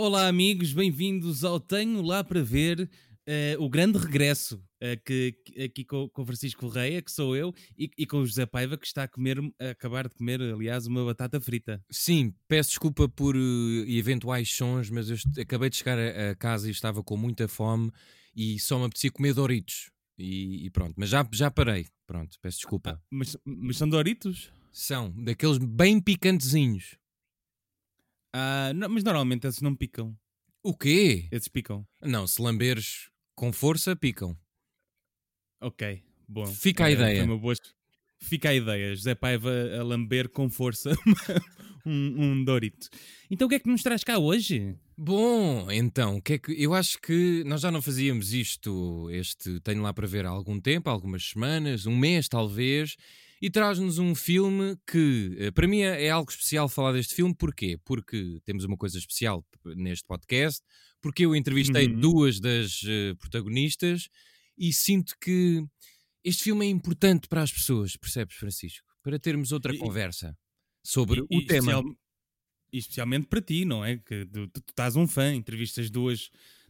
Olá, amigos, bem-vindos ao Tenho Lá para Ver uh, o grande regresso uh, que, aqui com, com o Francisco Correia, que sou eu, e, e, com o José Paiva, que está a, comer, a acabar de comer, aliás, uma batata frita. Sim, peço desculpa por uh, eventuais sons, mas eu acabei de chegar a, a, casa e estava com muita fome e só me apetecia comer Doritos. E, e pronto, mas já, já parei. Pronto, peço desculpa. Ah, mas, mas são Doritos? São, daqueles bem picantezinhos. Ah, não, mas normalmente esses não picam. O quê? Esses picam. Não, se lamberes com força, picam. Ok, bom. Fica a é, ideia. Boa... Fica a ideia. José Paiva a lamber com força um, um Dorito. Então o que é que nos traz cá hoje? Bom, então, que é que eu acho que nós já não fazíamos isto, este tenho lá para ver há algum tempo, algumas semanas, um mês talvez, e traz-nos um filme que, eh, para mim, é, é algo especial falar deste filme. Porquê? Porque temos uma coisa especial neste podcast, porque eu entrevistei uhum. duas das uh, protagonistas e sinto que este filme é importante para as pessoas, percebes, Francisco? Para termos outra e, conversa sobre e, o e tema. Especial, especialmente para ti, não é? Que tu, tu, tu estás um fã, entrevistas duas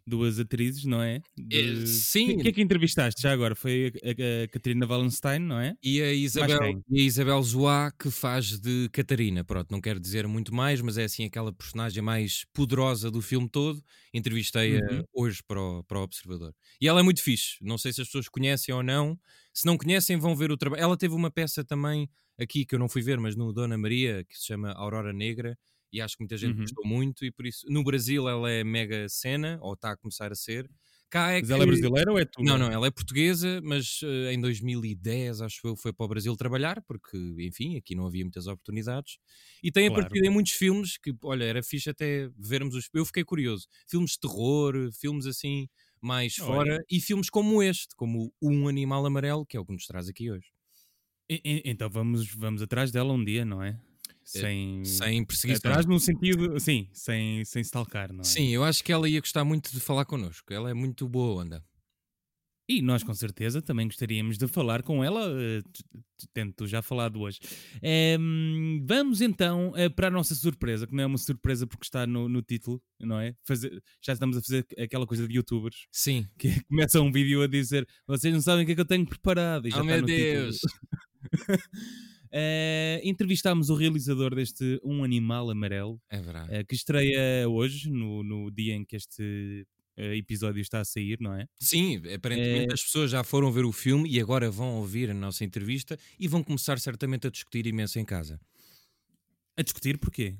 duas atrizes, não é? De... Sim. O que é que entrevistaste já agora? Foi a, a Catarina Wallenstein, não é? E a Isabel, e a Isabel Zoá, que faz de Catarina. Pronto, não quero dizer muito mais, mas é assim aquela personagem mais poderosa do filme todo. Entrevistei-a uhum. hoje para o, para o Observador. E ela é muito fixe. Não sei se as pessoas conhecem ou não. Se não conhecem, vão ver o trabalho. Ela teve uma peça também aqui que eu não fui ver, mas no Dona Maria, que se chama Aurora Negra e acho que muita gente uhum. gostou muito e por isso no Brasil ela é mega cena ou está a começar a ser Cá é mas que... ela é brasileira ou é tu? Não, não, ela é portuguesa, mas uh, em 2010, acho eu, foi para o Brasil trabalhar, porque, enfim, aqui não havia muitas oportunidades. E tem claro. aparecido em muitos filmes que, olha, era fixe até vermos os. Eu fiquei curioso. Filmes de terror, filmes assim, mais fora, e filmes como este, como Um Animal Amarelo, que é o que nos traz aqui hoje. E, então vamos, vamos atrás dela um dia, não é? Eh, sem, sem perseguição. Atrás no sentido, sim, sem, sem stalkar, não é? Sim, eu acho que ela ia gostar muito de falar connosco. Ela é muito boa onda. E nós, com certeza, também gostaríamos de falar com ela, uh, tento já falado hoje. Um, vamos então uh, para a nossa surpresa, que não é uma surpresa porque está no, no título, não é? Fazer, já estamos a fazer aquela coisa de youtubers. Sim. Que começa um vídeo a dizer: vocês não sabem o que é que eu tenho preparado. E já oh, meu Deus! Uh, entrevistámos o realizador deste Um Animal Amarelo, é uh, que estreia hoje, no, no dia em que este uh, episódio está a sair, não é? Sim, aparentemente as pessoas já foram ver o filme e agora vão ouvir a nossa entrevista e vão começar certamente a discutir imenso em casa. A discutir porquê?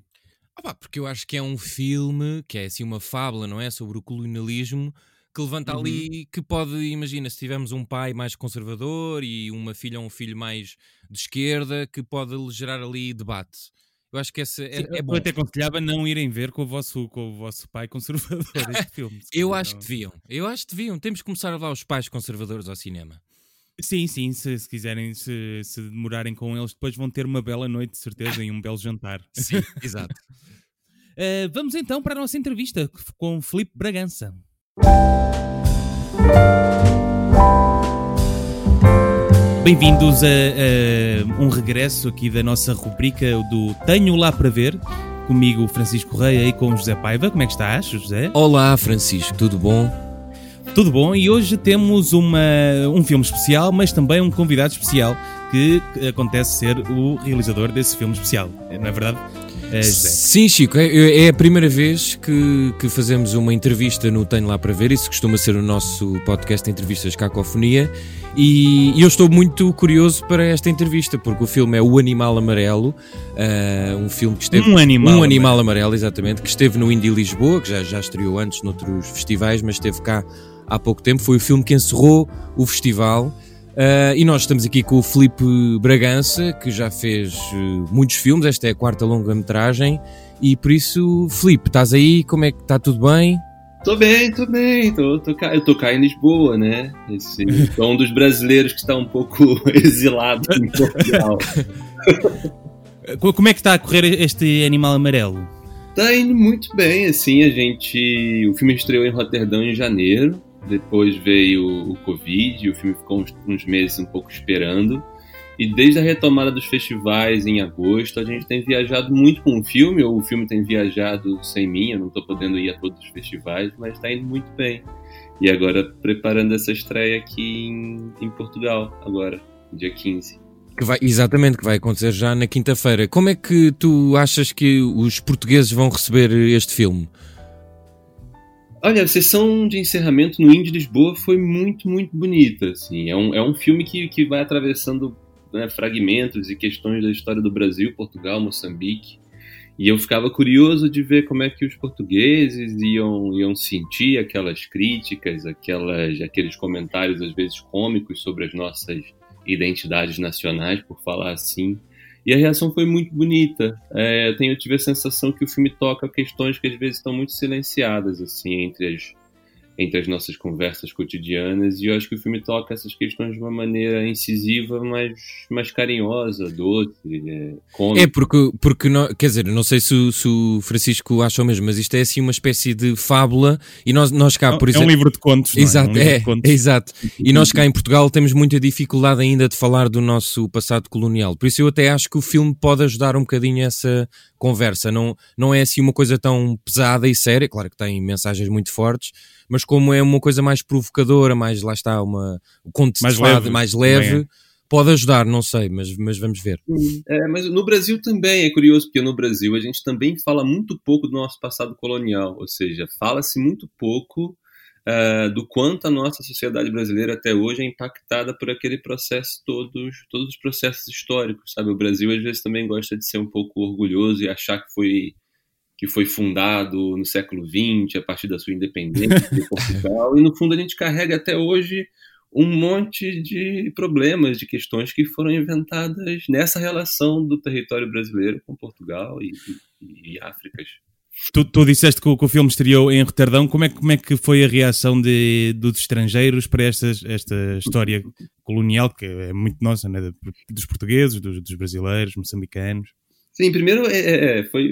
Ah, porque eu acho que é um filme que é assim uma fábula, não é? Sobre o colonialismo que levanta uhum. ali que pode, imagina, se tivermos um pai mais conservador e uma filha ou um filho mais de esquerda, que pode gerar ali debate. Eu acho que esse é, é bom. Eu até aconselhava não irem ver com o vosso, com o vosso pai conservador este filme. eu acho que deviam. Eu acho que deviam. Temos que começar a levar os pais conservadores ao cinema. Sim, sim, se, se quiserem, se, se, demorarem com eles, depois vão ter uma bela noite, de certeza, e um belo jantar. Sim, exato. uh, vamos então para a nossa entrevista com Felipe Bragança. Bem-vindos a, a, um regresso aqui da nossa rubrica do Tenho Lá para Ver, comigo Francisco Correia e com José Paiva. Como é que estás, José? Olá, Francisco, tudo bom? Tudo bom, e hoje temos uma, um filme especial, mas também um convidado especial que acontece ser o realizador desse filme especial, não é verdade? É, Sim, Chico, é, é, a primeira vez que, que fazemos uma entrevista no Tenho Lá para Ver. Isso costuma ser o nosso podcast de entrevistas Cacofonia. E, e eu estou muito curioso para esta entrevista, porque o filme é O Animal Amarelo, uh, um filme que esteve. Um Animal, um animal amarelo. exatamente, que esteve no Indie Lisboa, que já, já estreou antes noutros festivais, mas esteve cá há pouco tempo. Foi o filme que encerrou o festival. Uh, e nós estamos aqui com o Felipe Bragança, que já fez uh, muitos filmes, esta é a quarta longa-metragem, e por isso, Felipe, estás aí? Como é que está tudo bem? Tô bem, tô bem, tô, tô, eu tô cá em Lisboa, né? Esse, sou um dos brasileiros que está um pouco exilado em Portugal. Como é que está a correr este animal amarelo? Tá indo muito bem, assim, a gente. O filme estreou em Roterdão em janeiro. Depois veio o Covid, o filme ficou uns, uns meses um pouco esperando. E desde a retomada dos festivais em agosto, a gente tem viajado muito com o filme, ou o filme tem viajado sem mim, eu não estou podendo ir a todos os festivais, mas está indo muito bem. E agora preparando essa estreia aqui em, em Portugal, agora, dia 15. Que vai, exatamente, que vai acontecer já na quinta-feira. Como é que tu achas que os portugueses vão receber este filme? Olha, a sessão de encerramento no Indie Lisboa foi muito, muito bonita. Assim. É, um, é um filme que, que vai atravessando né, fragmentos e questões da história do Brasil, Portugal, Moçambique. E eu ficava curioso de ver como é que os portugueses iam, iam sentir aquelas críticas, aquelas, aqueles comentários às vezes cômicos sobre as nossas identidades nacionais, por falar assim. E a reação foi muito bonita. É, eu, tenho, eu tive a sensação que o filme toca questões que às vezes estão muito silenciadas assim entre as entre as nossas conversas cotidianas, e eu acho que o filme toca essas questões de uma maneira incisiva, mas mais carinhosa, doce, é, cômica. É, porque, porque não, quer dizer, não sei se, se, o Francisco acha o mesmo, mas isto é assim uma espécie de fábula, e nós, nós cá, por exemplo... É um livro de contos, Exato, é? Um é, contos. exato. E nós cá em Portugal temos muita dificuldade ainda de falar do nosso passado colonial, por isso eu até acho que o filme pode ajudar um bocadinho essa conversa, não, não é assim uma coisa tão pesada e séria, claro que tem mensagens muito fortes, mas como é uma coisa mais provocadora, mais lá está, uma o conto mais leve, mais leve é. pode ajudar, não sei, mas, mas vamos ver. É, mas no Brasil também é curioso, porque no Brasil a gente também fala muito pouco do nosso passado colonial, ou seja, fala-se muito pouco uh, do quanto a nossa sociedade brasileira até hoje é impactada por aquele processo todos, todos os processos históricos, sabe? O Brasil às vezes também gosta de ser um pouco orgulhoso e achar que foi que foi fundado no século XX, a partir da sua independência de Portugal, e no fundo a gente carrega até hoje um monte de problemas, de questões que foram inventadas nessa relação do território brasileiro com Portugal e, e, e Áfricas. Tu, tu, disseste que o, que o, filme estreou em Roterdão. Como é, como é que foi a reação de, dos estrangeiros para esta, esta história colonial, que é muito nossa, né? dos portugueses, dos, dos brasileiros, moçambicanos? Sim, primeiro é, é, é, foi,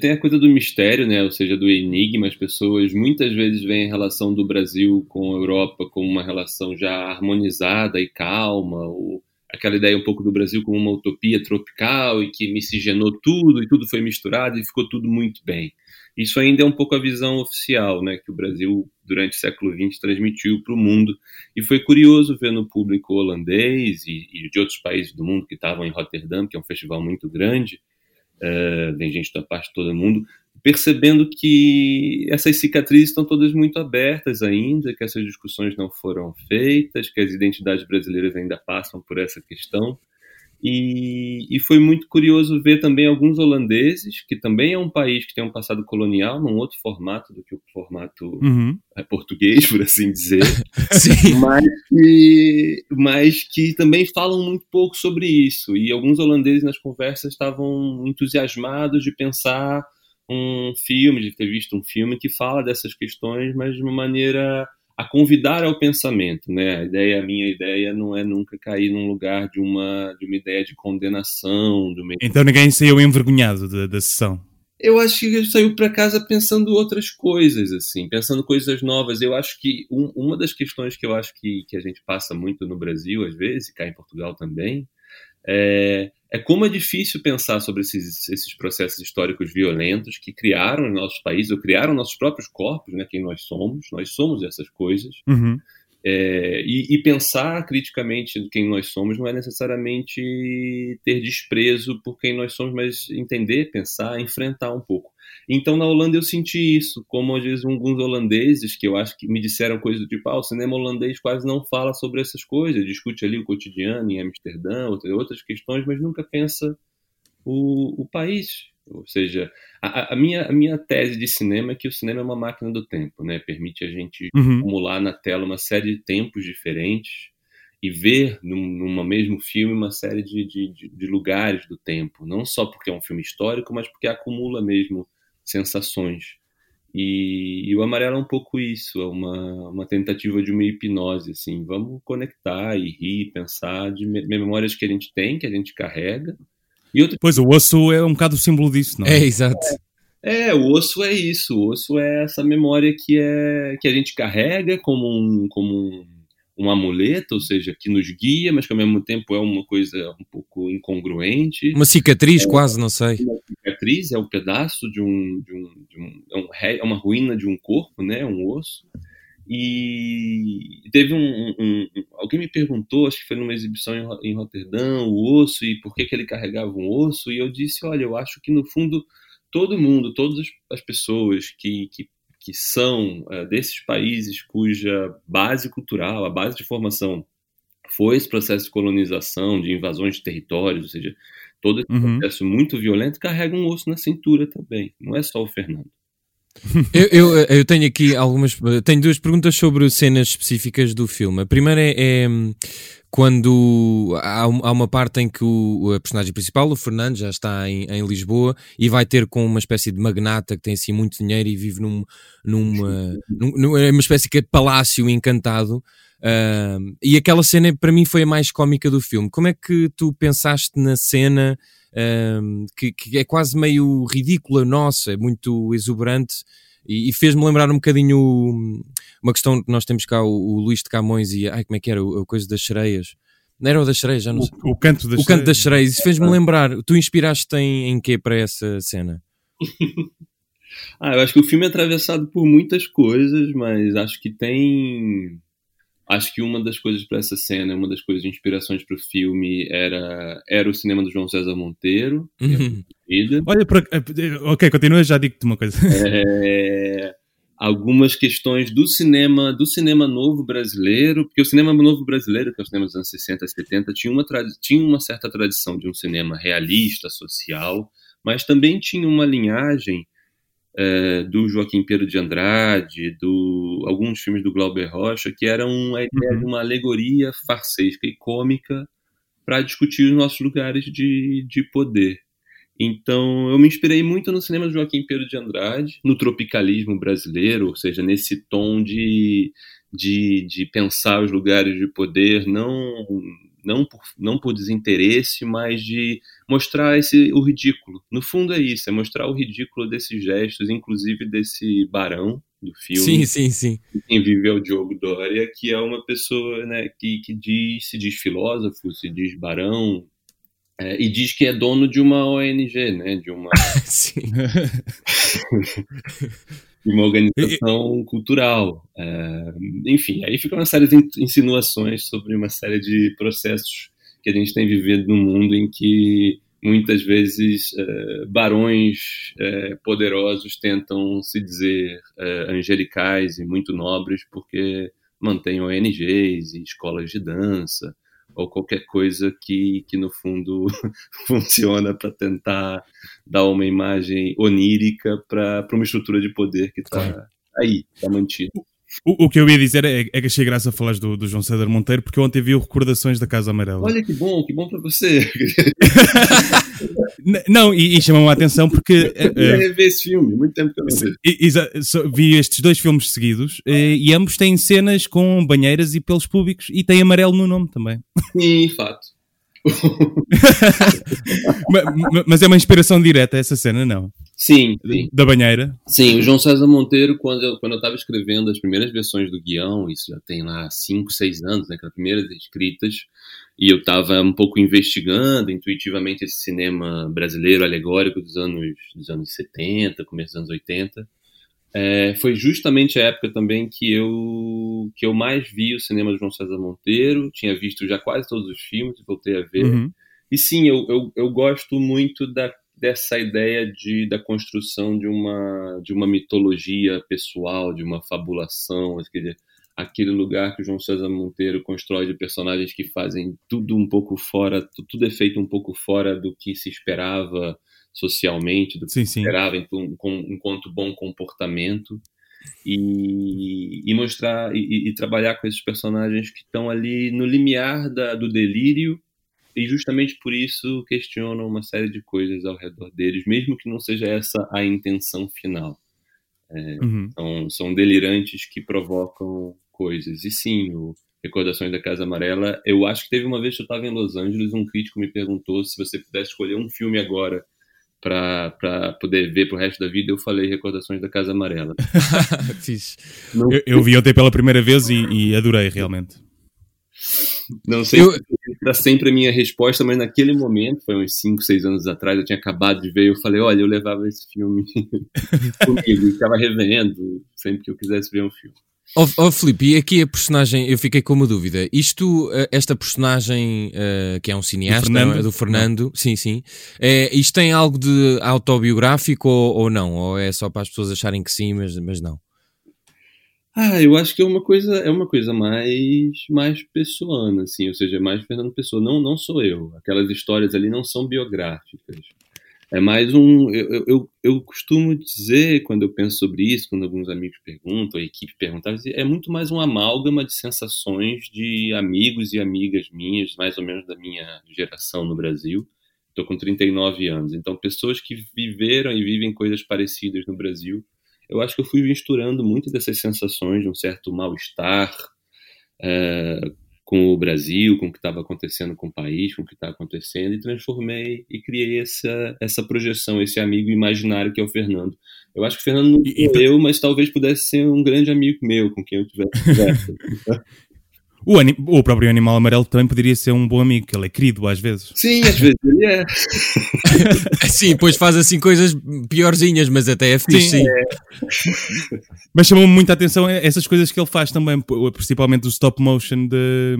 tem a coisa do mistério, né? ou seja, do enigma. As pessoas muitas vezes veem a relação do Brasil com a Europa como uma relação já harmonizada e calma, ou aquela ideia um pouco do Brasil como uma utopia tropical e que miscigenou tudo e tudo foi misturado e ficou tudo muito bem. Isso ainda é um pouco a visão oficial, né, que o Brasil durante o século XX transmitiu para o mundo. E foi curioso ver no público holandês e, e de outros países do mundo que estavam em Rotterdam, que é um festival muito grande, uh, vem gente da parte de todo mundo, percebendo que essas cicatrizes estão todas muito abertas ainda, que essas discussões não foram feitas, que as identidades brasileiras ainda passam por essa questão. E, e, foi muito curioso ver também alguns holandeses, que também é um país que tem um passado colonial, num outro formato do que o formato uhum. É, português, por assim dizer, mas, que, mas que também falam muito pouco sobre isso. E alguns holandeses nas conversas estavam entusiasmados de pensar um filme, de ter visto um filme que fala dessas questões, mas de uma maneira a convidar ao pensamento, né? A ideia, a minha ideia não é nunca cair num lugar de uma de uma ideia de condenação, de uma... Então ninguém saiu envergonhado da, da sessão. Eu acho que ele saiu para casa pensando outras coisas, assim, pensando coisas novas. Eu acho que um, uma das questões que eu acho que, que a gente passa muito no Brasil, às vezes, e cá em Portugal também, é, é como é difícil pensar sobre esses, esses processos históricos violentos que criaram nossos países, ou criaram nossos próprios corpos, né, quem nós somos, nós somos essas coisas. Uhum. É, e, e, pensar criticamente quem nós somos não é necessariamente ter desprezo por quem nós somos, mas entender, pensar, enfrentar um pouco. Então na Holanda eu senti isso, como às vezes alguns holandeses que eu acho que me disseram coisas do tipo, ah, o cinema holandês quase não fala sobre essas coisas, discute ali o cotidiano em Amsterdã, outras questões, mas nunca pensa o, o país. Ou seja, a, a, minha, a minha tese de cinema é que o cinema é uma máquina do tempo, né? Permite a gente uhum. acumular na tela uma série de tempos diferentes e ver num, num mesmo filme uma série de, de, de, lugares do tempo, não só porque é um filme histórico, mas porque acumula mesmo sensações. E, e, o amarelo é um pouco isso, é uma, uma tentativa de uma hipnose, assim, vamos conectar e rir, pensar de memórias que a gente tem, que a gente carrega. E outra... Pois, o osso é um bocado o símbolo disso, não é? É, exato. É, é, o osso é isso, o osso é essa memória que, é, que a gente carrega como um, como um, um amuleto, ou seja, que nos guia, mas que ao mesmo tempo é uma coisa um pouco incongruente. Uma cicatriz, é, quase, não sei. Uma cicatriz é um pedaço de um, de um, de um, é, um é uma ruína de um corpo, né, um osso. E teve um, um, Alguém me perguntou, acho que foi numa exibição em, em Roterdão, o osso e por que, que ele carregava um osso. E eu disse: olha, eu acho que no fundo todo mundo, todas as pessoas que, que, que são uh, desses países cuja base cultural, a base de formação foi esse processo de colonização, de invasões de territórios, ou seja, todo esse uhum. processo muito violento, carrega um osso na cintura também. Não é só o Fernando eu, eu, eu, tenho aqui algumas. Tenho duas perguntas sobre cenas específicas do filme. A primeira é, é quando há, há, uma parte em que o, a personagem principal, o Fernando, já está em, em, Lisboa e vai ter com uma espécie de magnata que tem assim muito dinheiro e vive num, numa, numa é espécie de palácio encantado. Uh, e aquela cena para mim foi a mais cómica do filme. Como é que tu pensaste na cena? Um, que, que, é quase meio ridícula nossa, é muito exuberante e, e fez-me lembrar um bocadinho uma questão que nós temos cá, o, o Luís de Camões e ai, como é que era, a coisa das sereias. Não era o das sereias, já não o, sei. O canto das o canto das sereias. Isso fez-me lembrar. Tu inspiraste em, em quê para essa cena? ah, eu acho que o filme é atravessado por muitas coisas, mas acho que tem Acho que uma das coisas para essa cena, uma das coisas de inspirações para o filme era, era o cinema do João César Monteiro. Uhum. Olha, para, eh, ok, continua, já digo-te uma coisa. É, algumas questões do cinema, do cinema novo brasileiro, porque o cinema novo brasileiro, que é o cinema dos anos 60 e 70, tinha uma, tinha uma certa tradição de um cinema realista, social, mas também tinha uma linhagem é, do Joaquim Pedro de Andrade, do alguns filmes do Glauber Rocha, que eram a ideia uhum. de uma alegoria farsesca e cômica para discutir os nossos lugares de, de poder. Então, eu me inspirei muito no cinema do Joaquim Pedro de Andrade, no tropicalismo brasileiro, ou seja, nesse tom de, de, de pensar os lugares de poder, não não por, não por desinteresse, mas de mostrar esse, o ridículo. No fundo é isso, é mostrar o ridículo desses gestos, inclusive desse barão do filme. Sim, sim, sim. Quem vive é o Diogo Dória, que é uma pessoa né, que, que diz, se diz filósofo, se diz barão, é, e diz que é dono de uma ONG, né? De uma. Sim. de uma organização cultural. É, enfim, aí fica uma série de insinuações sobre uma série de processos que a gente tem vivido no mundo em que muitas vezes é, barões é, poderosos tentam se dizer é, angelicais e muito nobres porque mantêm ONGs e escolas de dança ou qualquer coisa que, que no fundo funciona para tentar dar uma imagem onírica para uma estrutura de poder que está aí, está mantida. O, o, que eu ia dizer é, é que achei graça falar do, do João César Monteiro porque ontem vi Recordações da Casa Amarela. Olha que bom, que bom para você. não, e, e chamou-me a atenção porque. Eu uh, rever esse filme, muito tempo que eu não vi. vi estes dois filmes seguidos uh, e ambos têm cenas com banheiras e pelos públicos e tem amarelo no nome também. Sim, fato. mas, é uma inspiração direta essa cena, não? Sim, sim. Da banheira? Sim, o João César Monteiro, quando eu, quando eu estava escrevendo as primeiras versões do guião, isso já tem lá 5, 6 anos, né, aquelas primeiras escritas, e eu estava um pouco investigando intuitivamente esse cinema brasileiro alegórico dos anos, dos anos 70, começo dos anos 80. É, foi justamente a época também que eu que eu mais vi o cinema de João César Monteiro, tinha visto já quase todos os filmes, voltei a ver. Uhum. E sim, eu, eu, eu gosto muito da, dessa ideia de, da construção de uma, de uma mitologia pessoal, de uma fabulação, quer dizer, aquele lugar que o João César Monteiro constrói de personagens que fazem tudo um pouco fora, tudo é feito um pouco fora do que se esperava socialmente, do que sim, esperava enquanto bom comportamento. E, e mostrar e, e, trabalhar com esses personagens que estão ali no limiar da, do delírio e justamente por isso questionam uma série de coisas ao redor deles, mesmo que não seja essa a intenção final. É, uhum. são, são delirantes que provocam coisas. E sim, o Recordações da Casa Amarela, eu acho que teve uma vez que eu estava em Los Angeles, um crítico me perguntou se você pudesse escolher um filme agora para poder ver pro resto da vida, eu falei Recordações da Casa Amarela. Fiz. Eu, eu, vi ontem pela primeira vez e, e adorei realmente. Não sei eu... se era sempre a minha resposta, mas naquele momento, foi uns 5, 6 anos atrás, eu tinha acabado de ver, eu falei, olha, eu levava esse filme comigo, ficava revendo sempre que eu quisesse ver um filme. Ó oh, oh, Filipe, e aqui a personagem, eu fiquei com uma dúvida. Isto, eh, esta personagem uh, que é um cineasta, do Fernando, do Fernando sim, sim. É, isto tem algo de autobiográfico ou, ou, não? Ou é só para as pessoas acharem que sim, mas, mas não? Ah, eu acho que é uma coisa, é uma coisa mais, mais pessoana, assim, ou seja, mais Fernando Pessoa. Não, não sou eu. Aquelas histórias ali não são biográficas. É mais um. Eu, eu, eu costumo dizer, quando eu penso sobre isso, quando alguns amigos perguntam, a equipe pergunta, é muito mais um amálgama de sensações de amigos e amigas minhas, mais ou menos da minha geração no Brasil. Estou com 39 anos. Então, pessoas que viveram e vivem coisas parecidas no Brasil. Eu acho que eu fui misturando muito dessas sensações de um certo mal-estar, é, com o Brasil, com o que estava acontecendo com o país, com o que está acontecendo, e transformei e criei essa, essa projeção, esse amigo imaginário que é o Fernando. Eu acho que o Fernando não e, eu, mas talvez pudesse ser um grande amigo meu com quem eu tivesse. O, o, próprio animal amarelo também poderia ser um bom amigo, que ele é querido às vezes. Sim, às vezes é. sim, pois faz assim coisas piorzinhas, mas até é fixe, sim. sim. É. Mas chamou-me muita atenção essas coisas que ele faz também, principalmente o stop motion de,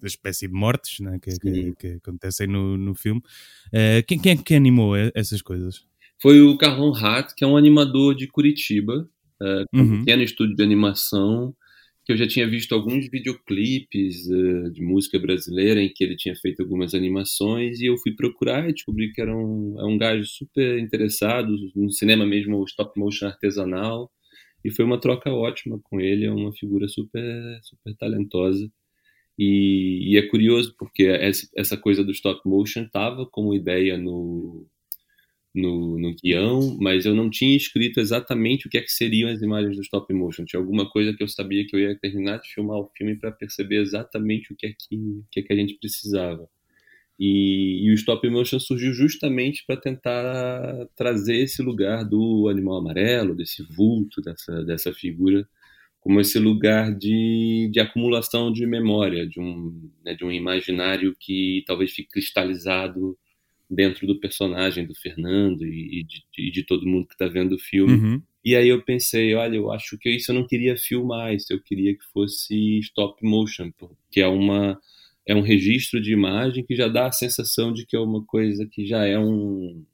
da espécie de mortes né, que, que, que, acontecem no, no filme. Uh, quem, quem é que animou essas coisas? Foi o Carlon Hart, que é um animador de Curitiba, uh, com uhum. um pequeno estúdio de animação que eu já tinha visto alguns videoclipes uh, de música brasileira em que ele tinha feito algumas animações e eu fui procurar e descobri que era um, é um gajo super interessado no cinema mesmo, stop motion artesanal e foi uma troca ótima com ele, é uma figura super, super talentosa. E, e é curioso porque essa coisa do stop motion estava como ideia no no, no guião, mas eu não tinha escrito exatamente o que é que seriam as imagens do stop motion. Tinha alguma coisa que eu sabia que eu ia terminar de filmar o filme para perceber exatamente o que é que, que, é que a gente precisava. E, e, o stop motion surgiu justamente para tentar trazer esse lugar do animal amarelo, desse vulto, dessa, dessa figura, como esse lugar de, de acumulação de memória, de um, né, de um imaginário que talvez fique cristalizado dentro do personagem do Fernando e, de, de, de todo mundo que está vendo o filme. Uhum. E aí eu pensei, olha, eu acho que isso eu não queria filmar, isso eu queria que fosse stop motion, que é uma é um registro de imagem que já dá a sensação de que é uma coisa que já é um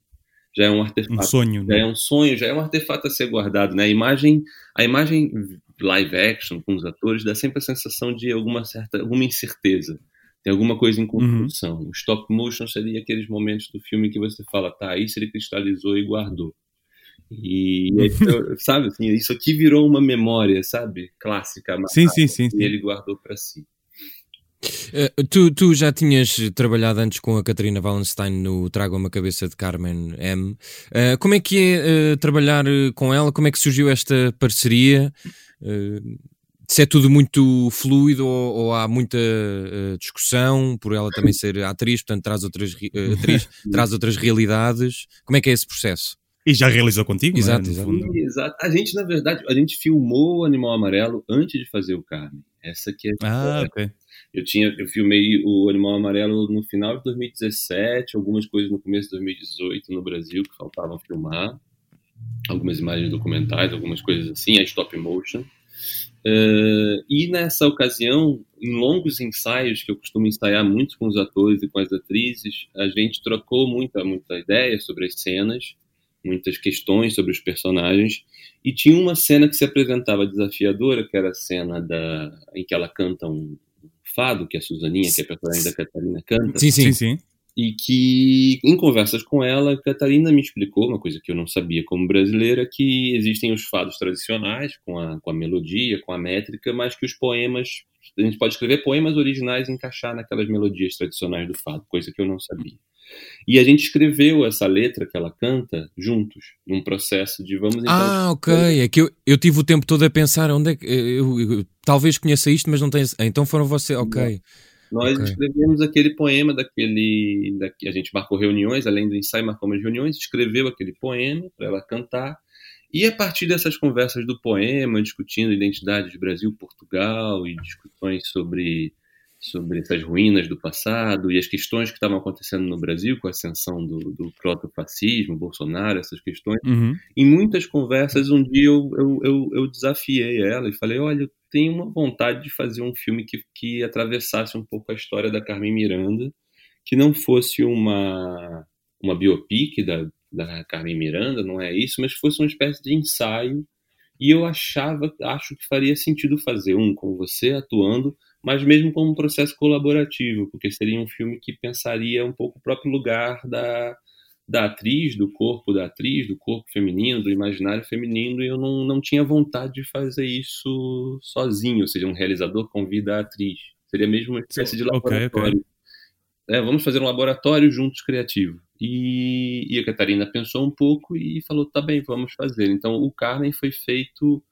já é um artefato, um sonho, já né? é um sonho, já é um artefato a ser guardado, né? A imagem, a imagem live action com os atores dá sempre a sensação de alguma certa, alguma incerteza tem alguma coisa em uhum. construção. Uhum. O stop motion seria aqueles momentos do filme que você fala, tá, isso ele cristalizou e guardou. E, sabe, assim, isso aqui virou uma memória, sabe, clássica. Sim, sim, sim, sim. E ele guardou para si. Uh, tu, tu já tinhas trabalhado antes com a Catarina Wallenstein no Traga uma Cabeça de Carmen M. Uh, como é que é uh, trabalhar com ela? Como é que surgiu esta parceria? Se é tudo muito fluido ou, ou há muita uh, discussão por ela também ser atriz, portanto traz outras, uh, atriz, traz outras realidades. Como é que é esse processo? E já realizou contigo, exato, é? exato. exato. A gente, na verdade, a gente filmou o Animal Amarelo antes de fazer o Carmen. Essa aqui é Ah, ok. Eu tinha, eu filmei o Animal Amarelo no final de 2017, algumas coisas no começo de 2018 no Brasil que faltavam filmar, algumas imagens documentais, algumas coisas assim, a stop motion. Uh, e nessa ocasião, em longos ensaios, que eu costumo ensaiar muito com os atores e com as atrizes, a gente trocou muita, muita ideia sobre as cenas, muitas questões sobre os personagens, e tinha uma cena que se apresentava desafiadora, que era a cena da, em que ela canta um fado, que a Suzaninha, que é a personagem da Catarina, canta. Sim, sim, sim e que, em conversas com ela, Catarina me explicou uma coisa que eu não sabia como brasileira, que existem os fados tradicionais, com a, com a melodia, com a métrica, mas que os poemas, a gente pode escrever poemas originais e encaixar naquelas melodias tradicionais do fado, coisa que eu não sabia. E a gente escreveu essa letra que ela canta juntos, num processo de vamos então. Ah, ok. É que eu, eu tive o tempo todo a pensar onde é que. Eu, eu, eu talvez conheça isto, mas não tenho. Então foram você. Ok. Não. Nós okay. escrevemos aquele poema daquele. Da, a gente marcou reuniões, além do ensaio, marcamos reuniões, escreveu aquele poema para ela cantar. E a partir dessas conversas do poema, discutindo identidade de Brasil, Portugal e discussões sobre, sobre essas ruínas do passado e as questões que estavam acontecendo no Brasil com a ascensão do, do protofascismo, Bolsonaro, essas questões. Uhum. Em muitas conversas, um dia eu, eu, eu, eu, desafiei ela e falei: olha, tenho uma vontade de fazer um filme que, que atravessasse um pouco a história da Carmen Miranda, que não fosse uma, uma biopic da, da Carmen Miranda, não é isso, mas fosse uma espécie de ensaio. E eu achava, acho que faria sentido fazer um com você atuando mas mesmo como um processo colaborativo, porque seria um filme que pensaria um pouco o próprio lugar da, da atriz, do corpo da atriz, do corpo feminino, do imaginário feminino, e eu não, não tinha vontade de fazer isso sozinho, ou seja, um realizador convida a atriz. Seria mesmo uma espécie de laboratório. Okay, okay. É, vamos fazer um laboratório juntos criativo. E, e a Catarina pensou um pouco e falou: tá bem, vamos fazer. Então, o Carmen foi feito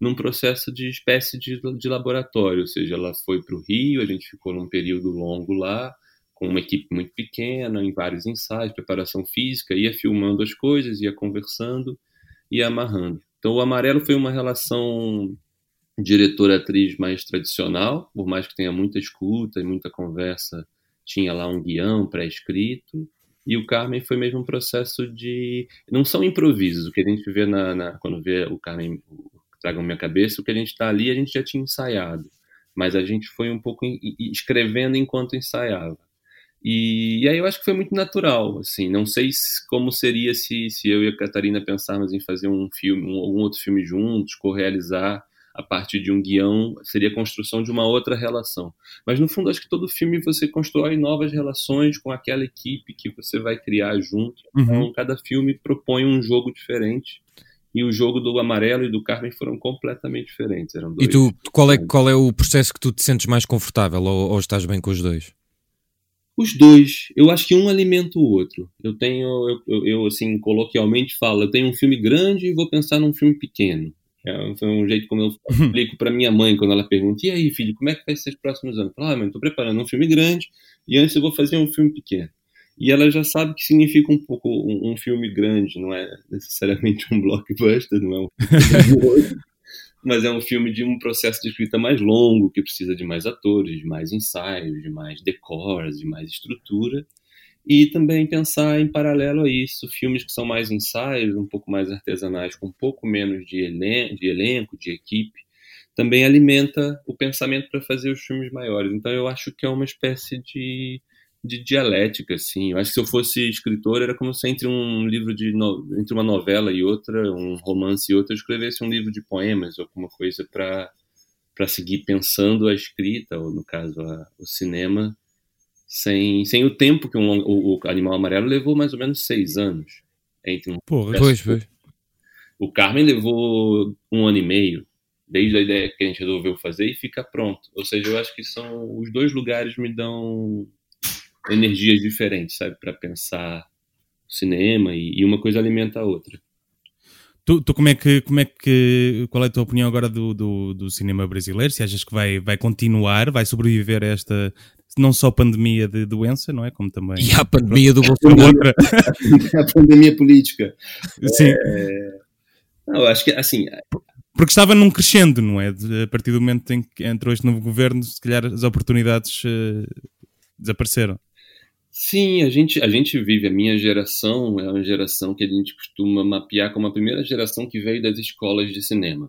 num processo de espécie de, de laboratório, ou seja, ela foi para o Rio, a gente ficou num período longo lá, com uma equipe muito pequena, em vários ensaios, preparação física, ia filmando as coisas, ia conversando, ia amarrando. Então, o Amarelo foi uma relação diretor-atriz mais tradicional, por mais que tenha muita escuta e muita conversa, tinha lá um guião pré-escrito, e o Carmen foi mesmo um processo de. Não são improvisos, o que a gente vê na, na quando vê o Carmen, tragam minha cabeça, o que a gente está ali a gente já tinha ensaiado, mas a gente foi um pouco escrevendo enquanto ensaiava. E, e, aí eu acho que foi muito natural, assim, não sei se, como seria se, se eu e a Catarina pensarmos em fazer um filme, um, algum outro filme juntos, co-realizar a partir de um guião, seria a construção de uma outra relação. Mas no fundo acho que todo filme você constrói novas relações com aquela equipe que você vai criar junto. Uhum. Então cada filme propõe um jogo diferente e o jogo do Amarelo e do Carmen foram completamente diferentes. Eram dois e tu, qual é, qual é o processo que tu te sentes mais confortável ou, ou, estás bem com os dois? Os dois. Eu acho que um alimenta o outro. Eu tenho, eu, eu, assim, coloquialmente falo, eu tenho um filme grande e vou pensar num filme pequeno. É um jeito como eu explico para minha mãe quando ela pergunta: e aí, filho, como é que vai ser os próximos anos? Eu falo, ah, mãe, estou preparando um filme grande e antes eu vou fazer um filme pequeno e ela já sabe que significa um pouco um, um filme grande, não é necessariamente um blockbuster, não é um mas é um filme de um processo de escrita mais longo, que precisa de mais atores, de mais ensaios, de mais decors, de mais estrutura, e também pensar em paralelo a isso, filmes que são mais ensaios, um pouco mais artesanais, com um pouco menos de, elen de elenco, de equipe, também alimenta o pensamento para fazer os filmes maiores. Então eu acho que é uma espécie de de dialética, assim. Eu acho que se eu fosse escritor, era como se entre um livro de no... entre uma novela e outra, um romance e outra, eu escrevesse um livro de poemas, alguma coisa para para seguir pensando a escrita, ou no caso a, o cinema, sem, sem o tempo que um, o, o, Animal Amarelo levou mais ou menos seis anos. Entre um Porra, pois, pois. O Carmen levou um ano e meio, desde a ideia que a gente resolveu fazer e fica pronto. Ou seja, eu acho que são os dois lugares me dão energias diferentes, sabe, para pensar cinema e, e, uma coisa alimenta a outra. Tu, tu, como é que, como é que, qual é a tua opinião agora do, do, do, cinema brasileiro? Se achas que vai, vai continuar, vai sobreviver a esta, não só pandemia de doença, não é? Como também. E a pandemia do Bolsonaro. Outra. a pandemia política. Sim. É... Não, eu acho que, assim. Porque estava num crescendo, não é? a partir do momento em que entrou este novo governo, se calhar as oportunidades uh, desapareceram. Sim, a gente, a gente vive, a minha geração é uma geração que a gente costuma mapear como a primeira geração que veio das escolas de cinema.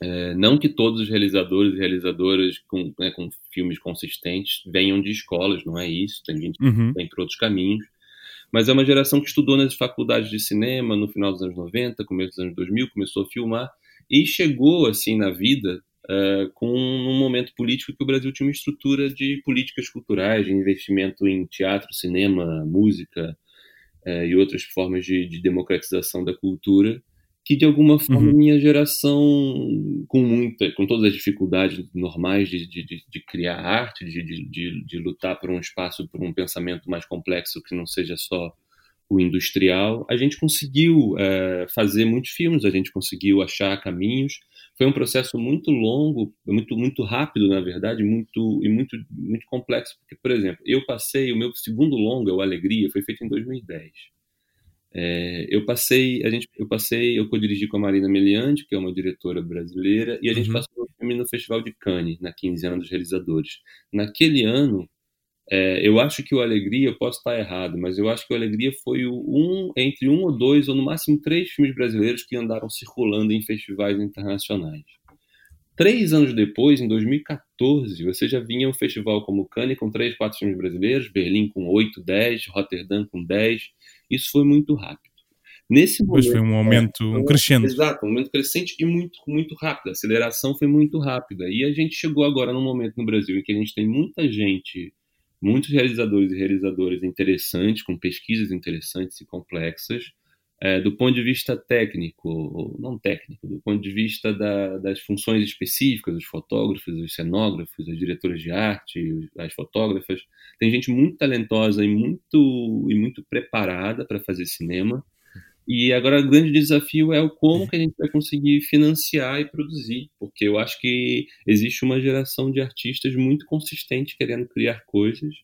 É, não que todos os realizadores e realizadoras com, né, com filmes consistentes venham de escolas, não é isso, tem gente uhum. que vem por outros caminhos, mas é uma geração que estudou nas faculdades de cinema no final dos anos 90, começo dos anos 2000, começou a filmar e chegou assim na vida uh, com um momento político que o Brasil tinha uma estrutura de políticas culturais, de investimento em teatro, cinema, música uh, e outras formas de, de, democratização da cultura, que de alguma forma uhum. minha geração, com muita, com todas as dificuldades normais de, de, de criar arte, de, de, lutar por um espaço, por um pensamento mais complexo que não seja só o industrial, a gente conseguiu uh, fazer muitos filmes, a gente conseguiu achar caminhos foi um processo muito longo, muito muito rápido, na verdade, muito e muito muito complexo, porque por exemplo, eu passei o meu segundo longa, o Alegria, foi feito em 2010. É, eu passei, a gente, eu passei, eu co-dirigi com a Marina Meliante, que é uma diretora brasileira, e a gente uhum. passou o filme no Festival de Cannes, na 15 anos dos realizadores. Naquele ano, é, eu acho que o Alegria, eu posso estar errado, mas eu acho que o Alegria foi o um, entre um ou dois, ou no máximo três filmes brasileiros que andaram circulando em festivais internacionais. Três anos depois, em 2014, você já vinha um festival como Cannes com três, quatro filmes brasileiros, Berlim com oito, dez, Rotterdam com dez. Isso foi muito rápido. Nesse momento, foi um aumento, é, um crescente. Exato, um aumento crescente e muito, muito rápido. A aceleração foi muito rápida. E a gente chegou agora num momento no Brasil em que a gente tem muita gente, muitos realizadores e realizadoras interessantes, com pesquisas interessantes e complexas, é, do ponto de vista técnico, não técnico, do ponto de vista da, das funções específicas, os fotógrafos, os cenógrafos, as diretoras de arte, as fotógrafas, tem gente muito talentosa e muito, e muito preparada para fazer cinema. E agora o grande desafio é o como que a gente vai conseguir financiar e produzir, porque eu acho que existe uma geração de artistas muito consistente querendo criar coisas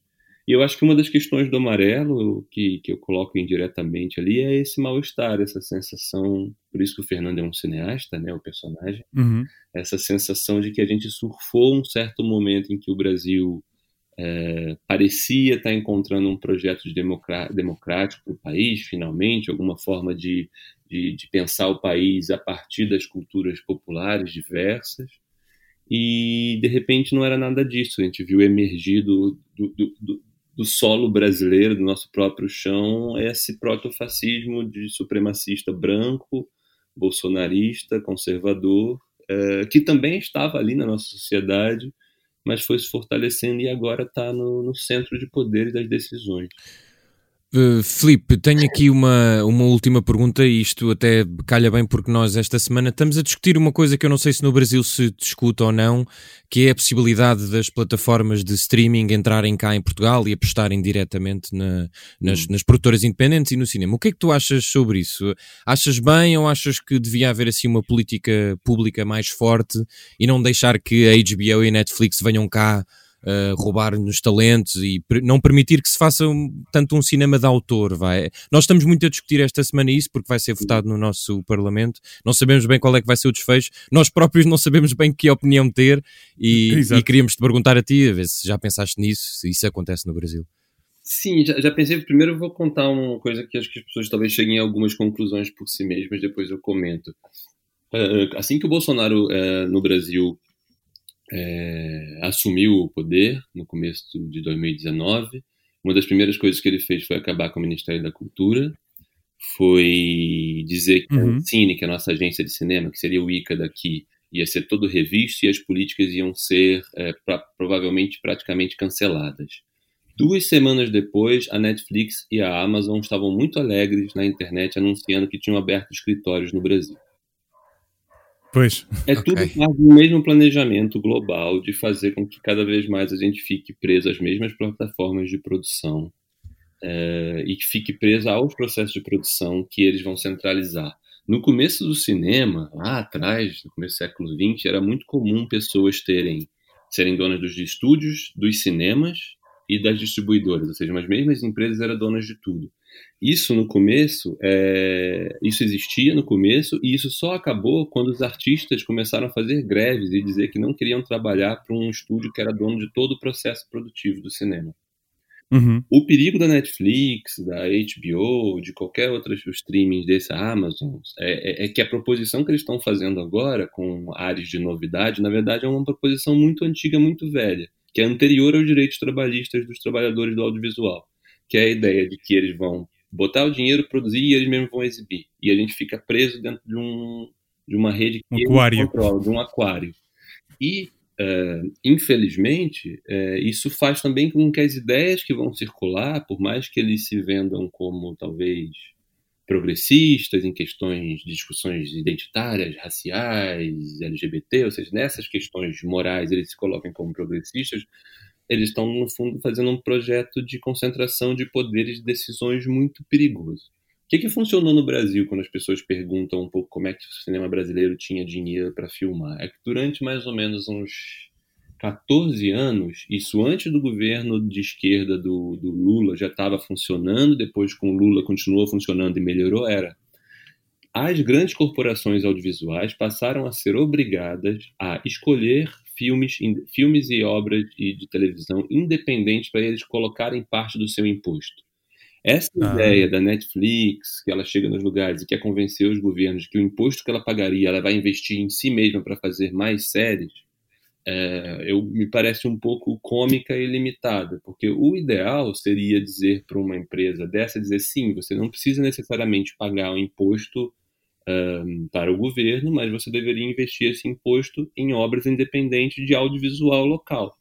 e eu acho que uma das questões do amarelo, que, que eu coloco indiretamente ali, é esse mal-estar, essa sensação. Por isso que o Fernando é um cineasta, né, o personagem. Uhum. Essa sensação de que a gente surfou um certo momento em que o Brasil é, parecia estar encontrando um projeto de democrático para o país, finalmente, alguma forma de, de, de pensar o país a partir das culturas populares diversas e de repente não era nada disso. A gente viu emergir do, do, do, do solo brasileiro, do nosso próprio chão, esse protofascismo de supremacista branco, bolsonarista, conservador, é, que também estava ali na nossa sociedade, mas foi se fortalecendo e agora está no, no centro de poder e das decisões. Uh, Filipe, tenho aqui uma, uma última pergunta e isto até calha bem porque nós esta semana estamos a discutir uma coisa que eu não sei se no Brasil se discute ou não, que é a possibilidade das plataformas de streaming entrarem cá em Portugal e apostarem diretamente na, nas, hum. nas produtoras independentes e no cinema. O que é que tu achas sobre isso? Achas bem ou achas que devia haver assim uma política pública mais forte e não deixar que a HBO e a Netflix venham cá uh, roubar-nos talentos e não permitir que se faça um, tanto um cinema de autor. Vai. Nós estamos muito a discutir esta semana isso porque vai ser votado no nosso Parlamento. Não sabemos bem qual é que vai ser o desfecho. Nós próprios não sabemos bem que opinião ter e, e queríamos te perguntar a ti, a ver se já pensaste nisso, se isso acontece no Brasil. Sim, já, já, pensei. Primeiro eu vou contar uma coisa que acho que as pessoas talvez cheguem a algumas conclusões por si mesmas, depois eu comento. Uh, assim que o Bolsonaro uh, no Brasil é, assumiu o poder no começo de 2019. Uma das primeiras coisas que ele fez foi acabar com o Ministério da Cultura, foi dizer que uhum. a Cine, que é a nossa agência de cinema, que seria o ICA daqui, ia ser todo revisto e as políticas iam ser é, pra, provavelmente praticamente canceladas. Duas semanas depois, a Netflix e a Amazon estavam muito alegres na internet anunciando que tinham aberto escritórios no Brasil. Pois. É okay. tudo parte do mesmo planejamento global de fazer com que cada vez mais a gente fique preso às mesmas plataformas de produção é, e que fique preso aos processos de produção que eles vão centralizar. No começo do cinema, lá atrás, no começo do século XX, era muito comum pessoas terem serem donas dos estúdios, dos cinemas e das distribuidoras, ou seja, as mesmas empresas eram donas de tudo. Isso no começo, é, isso existia no começo e isso só acabou quando os artistas começaram a fazer greves e dizer que não queriam trabalhar para um estúdio que era dono de todo o processo produtivo do cinema. Uhum. O perigo da Netflix, da HBO, de qualquer outro streaming desse Amazon, é, é, é, que a proposição que eles estão fazendo agora, com áreas de novidade, na verdade é uma proposição muito antiga, muito velha, que é anterior aos direitos trabalhistas dos trabalhadores do audiovisual que é a ideia de que eles vão botar o dinheiro, produzir e eles mesmos vão exibir. E a gente fica preso dentro de, um, de uma rede que um aquário. controla, de um aquário. E, uh, infelizmente, uh, isso faz também com que as ideias que vão circular, por mais que eles se vendam como talvez progressistas em questões de discussões identitárias, raciais, LGBT, ou seja, nessas questões morais eles se colocam como progressistas, eles estão, no fundo, fazendo um projeto de concentração de poderes e decisões muito perigoso. O que, que funcionou no Brasil quando as pessoas perguntam um pouco como é que o cinema brasileiro tinha dinheiro para filmar? É que durante mais ou menos uns 14 anos, isso antes do governo de esquerda do, do Lula já estava funcionando, depois com o Lula continuou funcionando e melhorou, era as grandes corporações audiovisuais passaram a ser obrigadas a escolher filmes, filmes e obras de, de televisão independentes para eles colocarem parte do seu imposto. Essa ah. ideia da Netflix, que ela chega nos lugares e quer convencer os governos que o imposto que ela pagaria ela vai investir em si mesma para fazer mais séries, é, eu, me parece um pouco cômica e limitada, porque o ideal seria dizer para uma empresa dessa, dizer sim, você não precisa necessariamente pagar o imposto um, para o governo, mas você deveria investir esse imposto em obras independentes de audiovisual local.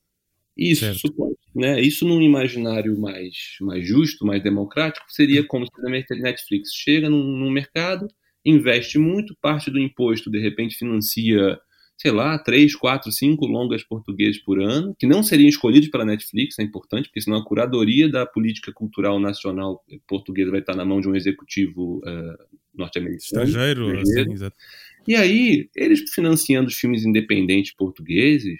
Isso, suporte, né? Isso num imaginário mais, mais justo, mais democrático, seria como se a Netflix chega num, num mercado, investe muito, parte do imposto de repente financia sei lá, três, quatro, cinco longas portugueses por ano, que não seriam escolhidos pela Netflix, é importante, porque senão a curadoria da política cultural nacional portuguesa vai estar na mão de um executivo uh, norte-americano. Estrangeiro, assim, exato. E aí, eles financiando os filmes independentes portugueses,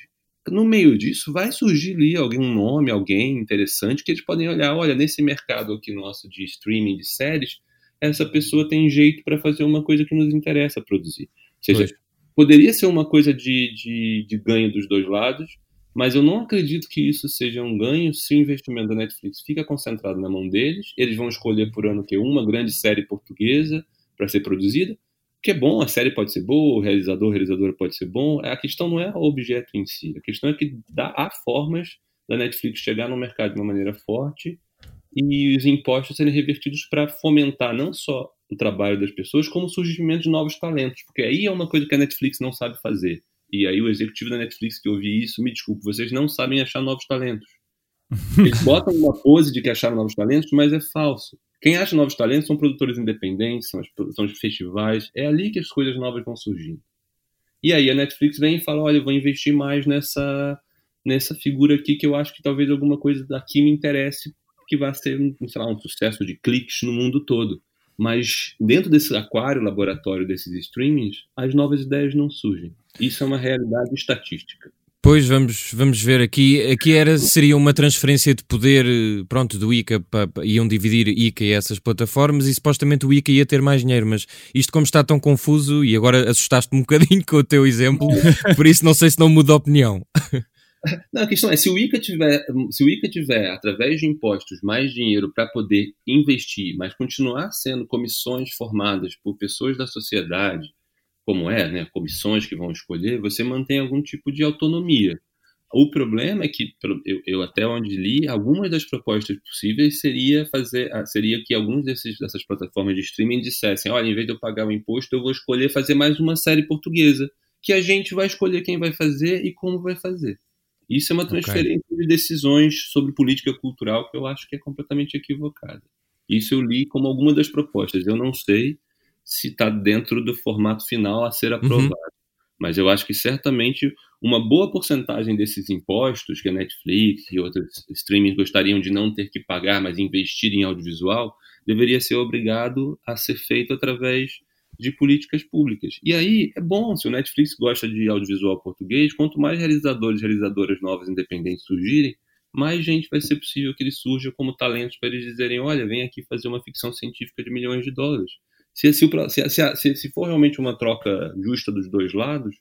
no meio disso vai surgir ali alguém, um nome, alguém interessante que eles podem olhar, olha, nesse mercado aqui nosso de streaming de séries, essa pessoa tem jeito para fazer uma coisa que nos interessa produzir. Ou seja, pois. Poderia ser uma coisa de, de, de ganho dos dois lados, mas eu não acredito que isso seja um ganho se o investimento da Netflix fica concentrado na mão deles. Eles vão escolher por ano que uma grande série portuguesa para ser produzida, que é bom, a série pode ser boa, o realizador, a realizadora pode ser bom. A questão não é o objeto em si, a questão é que dá, há formas da Netflix chegar no mercado de uma maneira forte e os impostos serem revertidos para fomentar não só o trabalho das pessoas, como o surgimento de novos talentos, porque aí é uma coisa que a Netflix não sabe fazer. E aí o executivo da Netflix que ouvi isso, me desculpe, vocês não sabem achar novos talentos. Eles botam uma pose de que acharam novos talentos, mas é falso. Quem acha novos talentos são produtores independentes, são, as, são os festivais. É ali que as coisas novas vão surgindo. E aí a Netflix vem e fala: olha, eu vou investir mais nessa, nessa figura aqui que eu acho que talvez alguma coisa daqui me interesse, que vai ser sei lá, um sucesso de cliques no mundo todo. Mas dentro desse aquário laboratório desses streamings, as novas ideias não surgem. Isso é uma realidade estatística. Pois vamos, vamos ver aqui. Aqui era, seria uma transferência de poder, pronto, do ICA, pa, iam dividir ICA e essas plataformas e supostamente o ICA ia ter mais dinheiro, mas isto como está tão confuso e agora assustaste-me um bocadinho com o teu exemplo, por isso não sei se não muda de opinião. Não, a questão é, se o ICA tiver, se o ICA tiver através de impostos mais dinheiro para poder investir, mas continuar sendo comissões formadas por pessoas da sociedade, como é, né, comissões que vão escolher, você mantém algum tipo de autonomia. O problema é que, eu, eu, até onde li, algumas das propostas possíveis seria fazer, ah, seria que alguns desses, dessas plataformas de streaming dissessem, olha, em vez de eu pagar o imposto, eu vou escolher fazer mais uma série portuguesa, que a gente vai escolher quem vai fazer e como vai fazer. Isso é uma transferência okay. de decisões sobre política cultural que eu acho que é completamente equivocada. Isso eu li como alguma das propostas. Eu não sei se está dentro do formato final a ser uhum. aprovado. Uhum. Mas eu acho que certamente uma boa porcentagem desses impostos que a Netflix e outros streamings gostariam de não ter que pagar, mas investir em audiovisual, deveria ser obrigado a ser feito através de políticas públicas. E aí é bom, se o Netflix gosta de audiovisual português, quanto mais realizadores e realizadoras novas independentes surgirem, mais gente vai ser possível que eles surjam como talentos para eles dizerem: olha, vem aqui fazer uma ficção científica de milhões de dólares. Se, se, se, se, for realmente uma troca justa dos dois lados,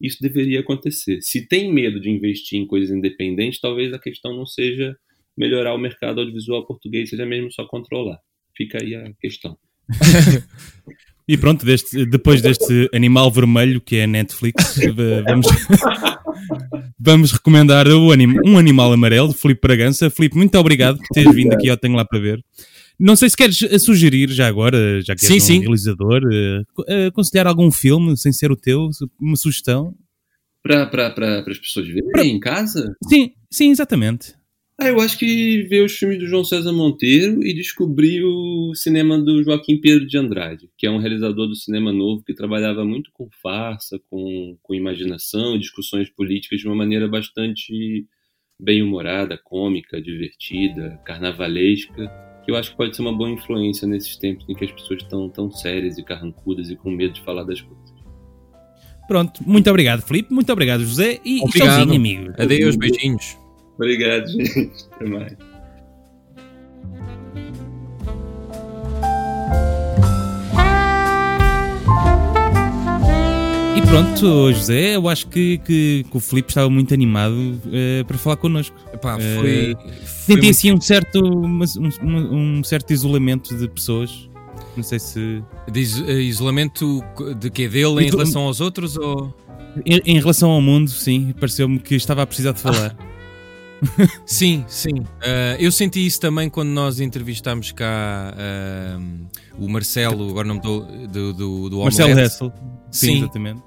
isso deveria acontecer. Se tem medo de investir em coisas independentes, talvez a questão não seja melhorar o mercado audiovisual português, seja mesmo só controlar. Fica aí a questão. e pronto, deste, depois deste animal vermelho que é a Netflix, vamos, vamos recomendar anim, um animal amarelo, Filipe Bragança. Filipe, muito obrigado por teres vindo aqui, eu tenho lá para ver. Não sei se queres eh, sugerir já agora, já que és sim, um sim. realizador, uh, aconselhar algum filme sem ser o teu, uma sugestão? Para pra, as pessoas verem pra... em casa? Sim, sim, exatamente. Ah, eu acho que ver os filmes do João César Monteiro e descobrir o cinema do Joaquim Pedro de Andrade, que é um realizador do cinema novo que trabalhava muito com farsa, com, com imaginação, discussões políticas de uma maneira bastante bem-humorada, cômica, divertida, carnavalesca que eu acho que pode ser uma boa influência nesses tempos em que as pessoas estão tão sérias e carrancudas e com medo de falar das coisas. Pronto, muito obrigado, Filipe, muito obrigado, José, e Obrigado. tchauzinho, amigo. Adeus, beijinhos. Obrigado, gente. Até mais. E pronto, José, eu acho que, que, que o Filipe estava muito animado eh, para falar connosco. Epá, Eh, foi, foi Senti muito- assim um certo, um, um- um certo isolamento de pessoas. Não sei se. de eh, isolamento de que dele em relação aos outros ou Em, em relação ao mundo, sim, pareceu-me que estava a precisar de falar. Sim, sim. Ah, eu senti isso também quando nós entrevistámos cá ah, o Marcelo, agora não estou, do, do, do Marcelo. Hessel. Sim, Sim. exatamente.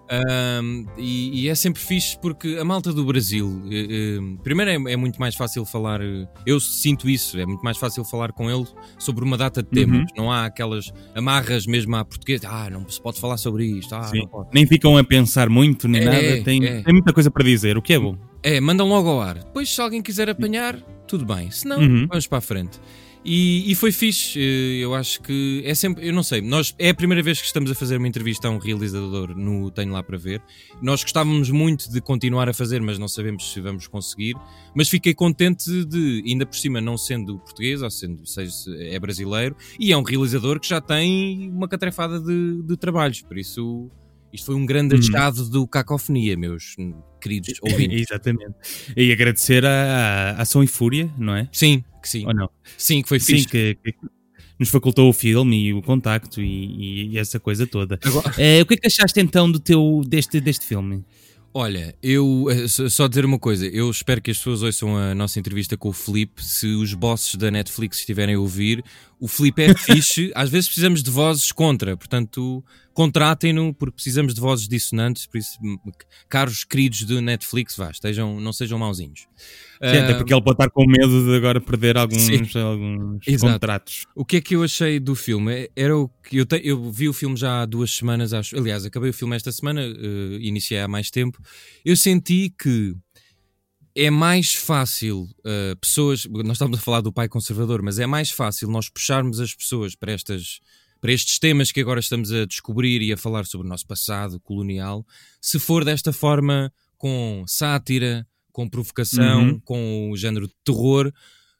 Um, e, e é sempre fixe porque a malta do Brasil, eh, primeiro é, é muito mais fácil falar, eu sinto isso, é muito mais fácil falar com ele sobre uma data de temas. Uhum. Não há aquelas amarras mesmo à portuguesa, ah, não se pode falar sobre isto, ah. Nem ficam a pensar muito nem É, nada. Tem, é. tem muita coisa para dizer, o que é bom. É, mandam logo ao ar. Depois, se alguém quiser apanhar, tudo bem. Se não, Uhum. vamos para a frente. E, e foi fixe. eh, Eu acho que é sempre. Eu não sei, nós, é a primeira vez que estamos a fazer uma entrevista a um realizador no Tenho Lá para Ver. Nós gostávamos muito de continuar a fazer, mas não sabemos se vamos conseguir. Mas fiquei contente de, ainda por cima, não sendo português, ou sendo, seja, se é brasileiro, e é um realizador que já tem uma catrefada de, de trabalhos. Por isso, isto foi um grande Uhum. achado do Cacofonia, meus queridos ouvintes. Exatamente. E agradecer à, Ação e Fúria, não é? Sim, que sim. Ou não? Sim, que foi Sim, fixe. que, que nos facultou o filme e o contacto e, e essa coisa toda. Agora- Eh, o que é que achaste então do teu, deste, deste filme? olha, eu eh, só só dizer uma coisa, eu espero que as pessoas ouçam a nossa entrevista com o Felipe. Se os bosses da Netflix estiverem a ouvir, o Felipe é fixe. Às vezes precisamos de vozes contra, portanto, contratem-no porque precisamos de vozes dissonantes. Por isso, caros queridos de Netflix, vá, estejam, não sejam mauzinhos. Sim, até Ah, porque ele pode estar com medo de agora perder alguns, Sim. alguns Exato. contratos. O que é que eu achei do filme? É- Era o que eu, te- eu vi o filme já há duas semanas, acho. Aliás, acabei o filme esta semana, eh, iniciei há mais tempo. Eu senti que é mais fácil eh, pessoas. Nós estamos a falar do pai conservador, mas é mais fácil nós puxarmos as pessoas para estas. Para estes temas que agora estamos a descobrir e a falar sobre o nosso passado colonial, se for desta forma com sátira, com provocação, Uhum. com o género de terror,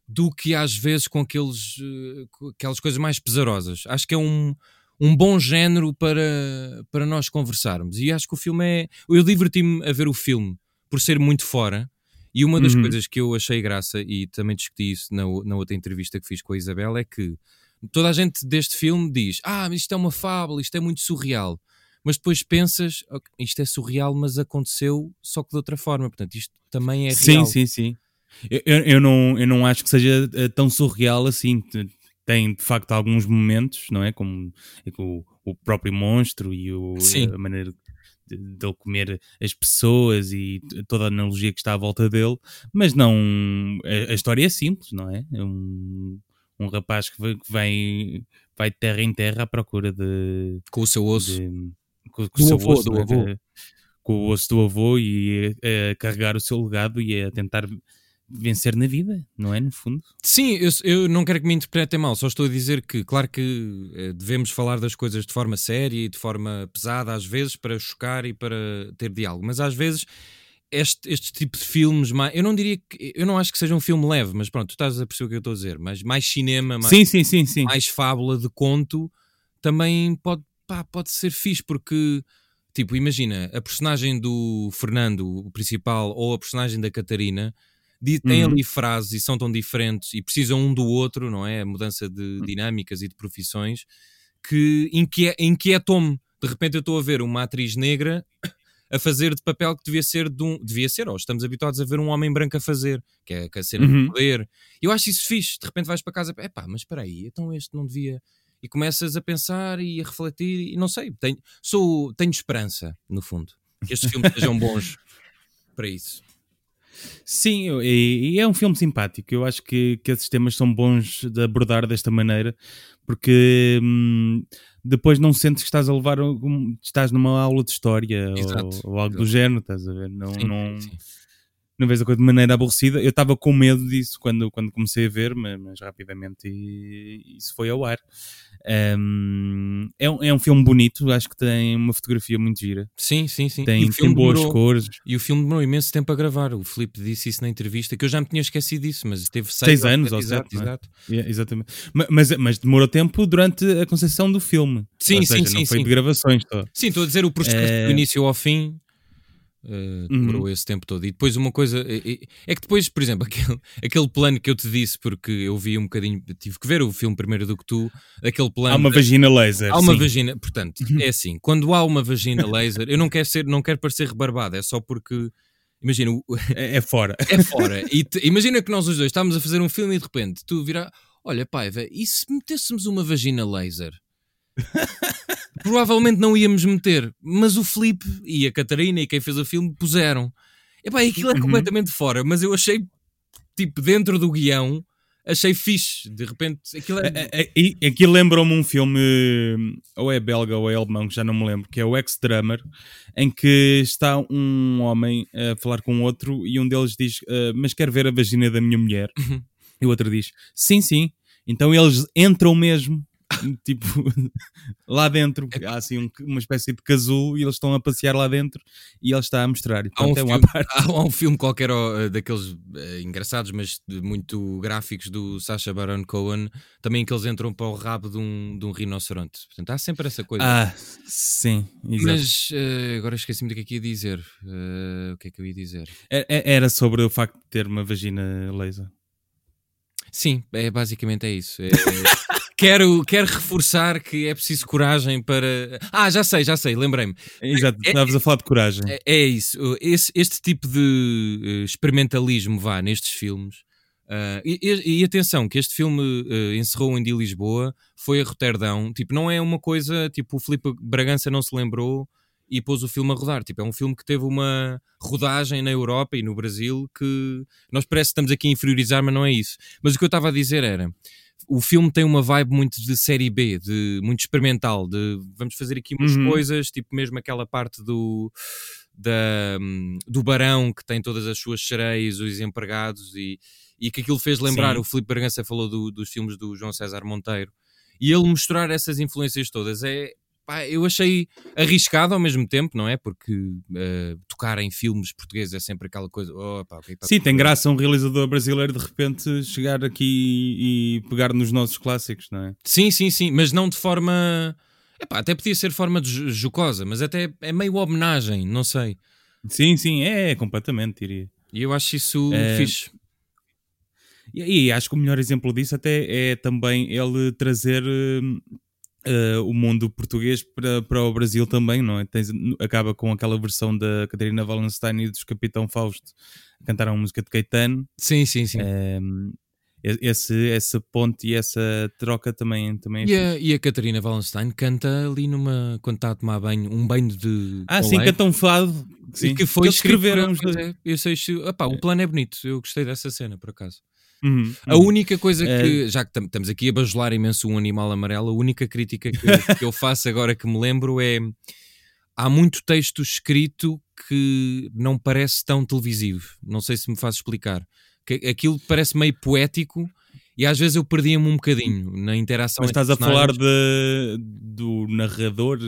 do que às vezes com aqueles, eh, aquelas coisas mais pesarosas. Acho que é um, um bom género para, para nós conversarmos. E acho que o filme é. Eu diverti-me a ver o filme por ser muito fora. E uma das Uhum. coisas que eu achei graça, e também discuti isso na, na outra entrevista que fiz com a Isabel, é que toda a gente deste filme diz: Ah, mas isto é uma fábula, isto é muito surreal. Mas depois pensas, "Ok, isto é surreal, mas aconteceu só que de outra forma. Portanto, isto também é sim, real. sim, sim. Eu, eu, eu não, eu não acho que seja eh, tão surreal assim. Te- Tem de facto alguns momentos, não é? Como é o, o próprio monstro e o, Sim. a maneira de, de ele comer as pessoas e toda a analogia que está à volta dele, mas não. A, a história é simples, não é? É um, um rapaz que, vai- vai de terra em terra à procura de, Com o seu osso. de- com, com o seu avô, osso, do não é? avô. Que- com o osso do avô e a, a carregar o seu legado e a tentar vencer na vida, não é? No fundo. Sim, eu, eu não quero que me interpretem mal, só estou a dizer que, claro que eh, devemos falar das coisas de forma séria e de forma pesada, às vezes, para chocar e para ter diálogo, mas às vezes este, este tipo de filmes, mais, eu não diria que, eu não acho que seja um filme leve, mas pronto, tu estás a perceber o que eu estou a dizer, mas mais cinema, mais, Sim, sim, sim, sim. mais fábula de conto, também pode, pá, pode ser fixe, porque, tipo, imagina, a personagem do Fernando, o principal, ou a personagem da Catarina, têm Uhum. ali frases e são tão diferentes e precisam um do outro, não é? A mudança Hum. de dinâmicas e de profissões que inquie- inquietou-me. De repente eu estou a ver uma atriz negra a fazer de papel que devia ser de um. Devia ser, ou estamos habituados a ver um homem branco a fazer, que é que a cena Uhum. do poder. Eu acho isso fixe. De repente vais para casa, epá, mas espera aí, então este não devia. E começas a pensar e a refletir, e não sei, tenho, sou, tenho esperança, no fundo, que estes filmes sejam bons para isso. Sim, e, e é um filme simpático. Eu acho que, que esses temas são bons de abordar desta maneira, porque hum, depois não sentes que estás a levar, um- estás numa aula de história ou, ou algo do exato. género, estás a ver? Não, Sim, não, sim. não vês a coisa de maneira aborrecida. Eu estava com medo disso quando, quando comecei a ver, mas, mas rapidamente e- isso foi ao ar. Um, é, um, é um filme bonito, acho que tem uma fotografia muito gira. Sim, sim, sim. Tem, tem boas demorou, cores. E o filme demorou imenso tempo a gravar. O Filipe disse isso na entrevista, que eu já me tinha esquecido disso, mas teve seis, seis anos, ou sete, é? exato. É, exatamente. Mas, mas, mas, demorou tempo durante a concepção do filme. Sim, seja, sim, sim. Não foi sim. de gravações. Só. Sim, estou a dizer o processo é... do início ao fim Uh, demorou uhum. esse tempo todo. E depois uma coisa é, é, que depois, por exemplo, aquele, aquele plano que eu te disse, porque eu vi um bocadinho, tive que ver o filme primeiro do que tu, aquele plano. Há uma vagina laser. Há uma sim. vagina, portanto, é assim, quando há uma vagina laser, eu não quero ser, não quero parecer rebarbado, é só porque. Imagina, é, é fora. É fora. E te, imagina que nós os dois estávamos a fazer um filme e de repente tu virá, olha, pai, e se metêssemos uma vagina laser? provavelmente não íamos meter, mas o Felipe e a Catarina e quem fez o filme puseram. Epá, aquilo é uhum. completamente fora, mas eu achei, tipo, dentro do guião, achei fixe. De repente, aquilo é. é, aqui lembrou-me um filme, ou é belga ou é alemão, que já não me lembro, que é o Ex-Drummer, em que está um homem a falar com outro e um deles diz: uh, Mas quero ver a vagina da minha mulher. Uhum. E o outro diz: Sim, sim. Então eles entram mesmo tipo, lá dentro. É há assim um, uma espécie de casulo e eles estão a passear lá dentro e ele está a mostrar. E, há, um é filme, há, um filme, qualquer uh, daqueles uh, engraçados, mas muito gráficos do Sacha Baron Cohen, também que eles entram para o rabo de um, de um rinoceronte. Portanto, há sempre essa coisa. Ah, sim, exato. Mas uh, agora esqueci-me do que é que ia dizer. o que é que eu ia dizer? Era sobre o facto de ter uma vagina laser. Sim, é, basicamente é isso. É, é quero, quero reforçar que é preciso coragem para. Ah, já sei, já sei, lembrei-me. Exato, é, estavas a falar de coragem. É, é isso. Esse, este tipo de eh, experimentalismo vá nestes filmes. Uh, e, e, e, atenção, que este filme uh, encerrou em de Lisboa, foi a Roterdão. Tipo, não é uma coisa tipo o Filipe Bragança não se lembrou e pôs o filme a rodar. Tipo, é um filme que teve uma rodagem na Europa e no Brasil que nós parece que estamos aqui a inferiorizar, mas não é isso. Mas o que eu estava a dizer era o filme tem uma vibe muito de série B, de muito experimental, de vamos fazer aqui umas uhum. coisas, tipo mesmo aquela parte do da, do Barão que tem todas as suas sereias, os empregados e, e que aquilo fez lembrar, Sim. o Filipe Bragança falou do, dos filmes do João César Monteiro e ele mostrar essas influências todas é, pá, eu achei arriscado ao mesmo tempo, não é? Porque uh, tocar em filmes portugueses é sempre aquela coisa. Oh, pá, okay, tá Sim, tem graça um realizador brasileiro de repente chegar aqui e pegar nos nossos clássicos, não é? Sim, sim, sim, mas não de forma. Epá, até podia ser forma de jocosa, mas até é meio homenagem, não sei. Sim, sim, é, é completamente, diria. E eu acho isso é... fixe. E, e, acho que o melhor exemplo disso até é também ele trazer uh, Uh, o mundo português para, para o Brasil também, não é? Tens, acaba com aquela versão da Catarina Wallenstein e dos Capitão Fausto a cantar uma música de Caetano. Sim, sim, sim. Um, esse, essa ponte e essa troca também, também é e, a, e a Catarina Wallenstein canta ali numa quando está a tomar banho, um banho de. Ah, sim, canta um fado. Sim. Que foi escrever. É, eu sei, o plano é bonito, eu gostei dessa cena por acaso. Uhum, a uhum. única coisa que, é... já que estamos aqui a bajular imenso um animal amarelo, a única crítica que, que eu faço agora que me lembro é há muito texto escrito que não parece tão televisivo. Não sei se me faz explicar. Que aquilo parece meio poético e às vezes eu perdia-me um bocadinho na interação. Mas estás a falar de, do narrador?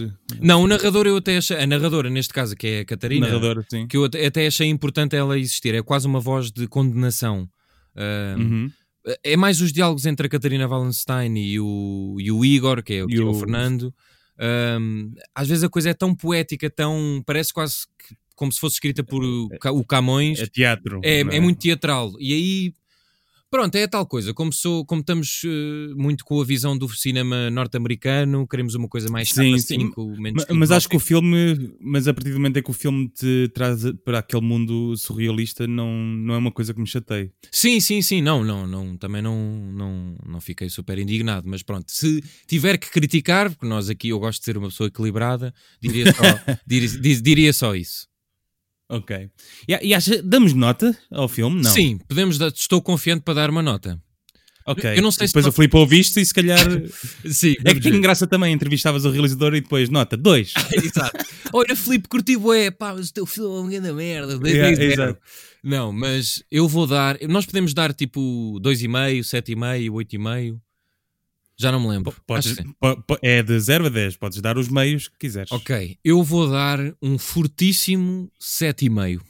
Não, o narrador eu até achei, a narradora neste caso, que é a Catarina, narradora, sim. que eu até achei importante ela existir. É quase uma voz de condenação. Uh, uhum. É mais os diálogos entre a Catarina Wallenstein e o, e o Igor, que é, que é o, Fernando. Um, às vezes a coisa é tão poética, tão. parece quase que, como se fosse escrita por o Camões. É teatro. É, é? é muito teatral. E aí Pronto, é a tal coisa. Como, sou, como estamos uh, muito com a visão do cinema norte-americano, queremos uma coisa mais sim, sim. Mas, mas acho que o filme, mas a partir do momento em que o filme te traz para aquele mundo surrealista, não, não é uma coisa que me chateie. Sim, sim, sim. Não, não, não. Também não, não, não fiquei super indignado. Mas pronto, se tiver que criticar, porque nós aqui eu gosto de ser uma pessoa equilibrada, diria só, diria, diria só isso. Ok. E, e acha, damos nota ao filme? Não. Sim, podemos dar, estou confiante para dar uma nota. Ok. Eu não sei depois se o Filipe ouviste e se calhar. Sim, é que tem graça também. Entrevistavas o realizador e depois nota 2. exato. Olha, Filipe, curti bué, pá, o teu filme é uma grande merda. Yeah, exato. Não, mas eu vou dar. Nós podemos dar tipo 2,5, 7,5, 8,5. Já não me lembro. Podes, é de 0 a 10, podes dar os meios que quiseres. Ok, eu vou dar um fortíssimo 7,5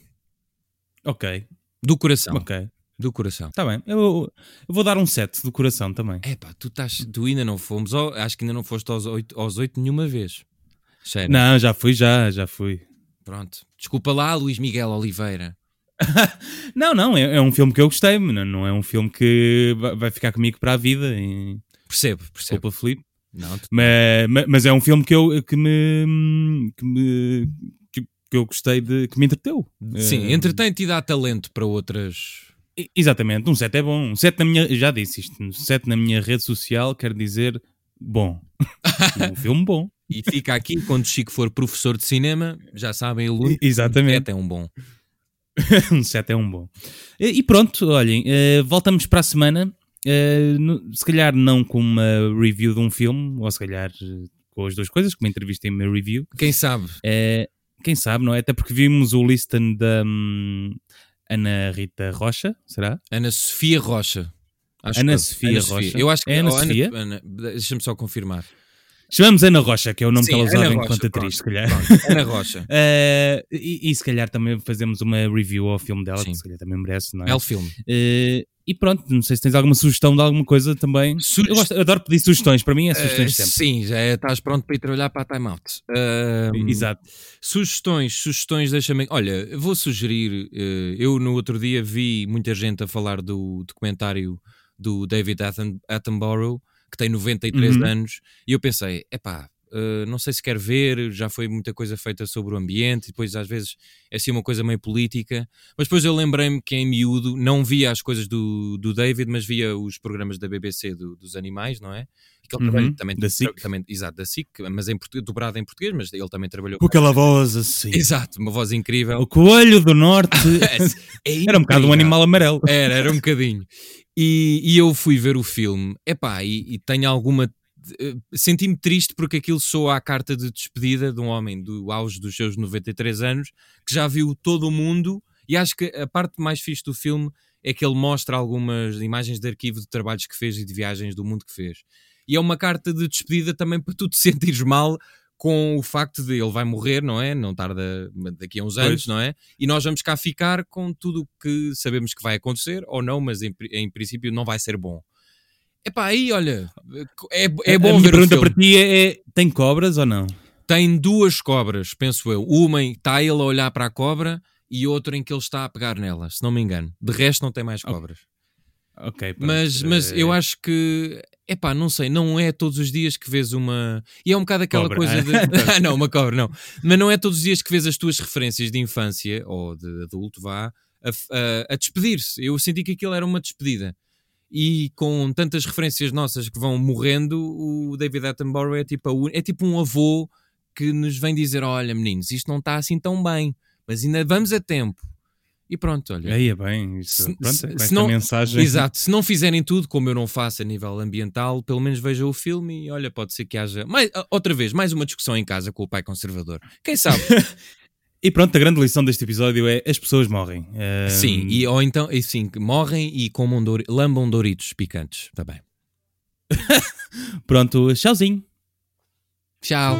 Ok, do coração. ok. Do coração. Está bem. Eu, eu vou dar um 7 do coração também. É pá, tu, estás, tu ainda não fomos, ao- acho que ainda não foste aos 8, aos oito nenhuma vez. Sério. Não, já fui, já, já fui. Pronto. Desculpa lá, Luís Miguel Oliveira. Não, não, é, é um filme que eu gostei, não, não é um filme que va- vai ficar comigo para a vida. E, Percebo, percebo. desculpa, Felipe. Não, tu- Mas, ma- mas é um filme que eu que me que me que, que eu gostei de que me entreteu. Sim, Eh, entretém-te e dá talento para outras. Exatamente, um 7 é bom. Um 7 na minha, já disse isto, um 7 na minha rede social quer dizer bom. um filme bom. E fica aqui, quando o Chico for professor de cinema, já sabem, Luís. Exatamente. É um bom. um 7 é um bom. E, e pronto, olhem, eh, voltamos para a semana. Eh, no- se calhar não com uma review de um filme, ou se calhar eh, com as duas coisas, com uma entrevista e uma review. Quem sabe? Eh, quem sabe, não é? Até porque vimos o listen da hum, Ana Rita Rocha, será? Ana Sofia Rocha. Acho Ana que- Sofia Rocha. Eu acho que É Ana oh, Sofia? Ana- Deixa-me só confirmar. Chamamos Ana Rocha, que é o nome Sim, que ela usava Ana enquanto Rocha, atriz, se calhar. Pronto, Ana Rocha. Eh, e, e se calhar também fazemos uma review ao filme dela, Sim. que se calhar também merece, não é? É o filme. Eh, e pronto, não sei se tens alguma sugestão de alguma coisa também. Eu, gosto- eu adoro pedir sugestões, para mim é sugestões sempre. sim, já é- estás pronto para ir trabalhar para a Time Out. Ahm, Exato. Sugestões, sugestões, deixa-me. Olha, vou sugerir. eh, eu no outro dia vi muita gente a falar do documentário do David Atten- Attenborough, que tem 93 Uhum. anos, e eu pensei, epá. Eh, não sei se quer ver, já foi muita coisa feita sobre o ambiente, depois às vezes é assim uma coisa meio política. Mas depois eu lembrei-me que em miúdo não via as coisas do, do David, mas via os programas da BBC do- dos animais, não é? Que ele Uhum, trabalha- também, da SIC. também, exato, da SIC, mas em dobrado em português, mas ele também trabalhou Com aquela voz assim. Exato, uma voz incrível. O coelho do norte. É Era um bocado um animal amarelo. Era, era um bocadinho. E, e eu fui ver o filme, epá, e, e tenho alguma. Eh, Senti-me triste porque aquilo soa a carta de despedida de um homem do auge dos seus 93 anos que já viu todo o mundo. E acho que a parte mais fixe do filme é que ele mostra algumas imagens de arquivo de trabalhos que fez e de viagens do mundo que fez. E é uma carta de despedida também para tu te sentires mal com o facto de ele vai morrer, não é? Não tarda daqui a uns anos, Pois. não é? E nós vamos cá ficar com tudo o que sabemos que vai acontecer, ou não, mas em, em princípio não vai ser bom. Epá, aí olha, é, é a bom minha ver o pergunta para ti é, é: tem cobras ou não? Tem duas cobras, penso eu. Uma em que está ele a olhar para a cobra e outra em que ele está a pegar nela, se não me engano. De resto não tem mais cobras. Ok, pronto. Mas, mas Eh, eu acho que, epá, não sei, não é todos os dias que vês uma. E é um bocado aquela Cobra. coisa de. Ah, não, uma cobra, não. Mas não é todos os dias que vês as tuas referências de infância ou de adulto, vá, a, a- a despedir-se. Eu senti que aquilo era uma despedida. E com tantas referências nossas que vão morrendo, o David Attenborough é tipo, a un- é tipo um avô que nos vem dizer: Olha, meninos, isto não está assim tão bem, mas ainda vamos a tempo. E pronto, olha. Aí é bem, isso, Se- pronto, é se não- mensagem. Exato, se não fizerem tudo, como eu não faço a nível ambiental, pelo menos vejam o filme e olha, pode ser que haja mais, outra vez, mais uma discussão em casa com o pai conservador. Quem sabe? E pronto, a grande lição deste episódio é as pessoas morrem. Sim, e, ou então, e sim, morrem e comam dor, lambam Doritos picantes. Tá bem. Pronto, tchauzinho. Tchau.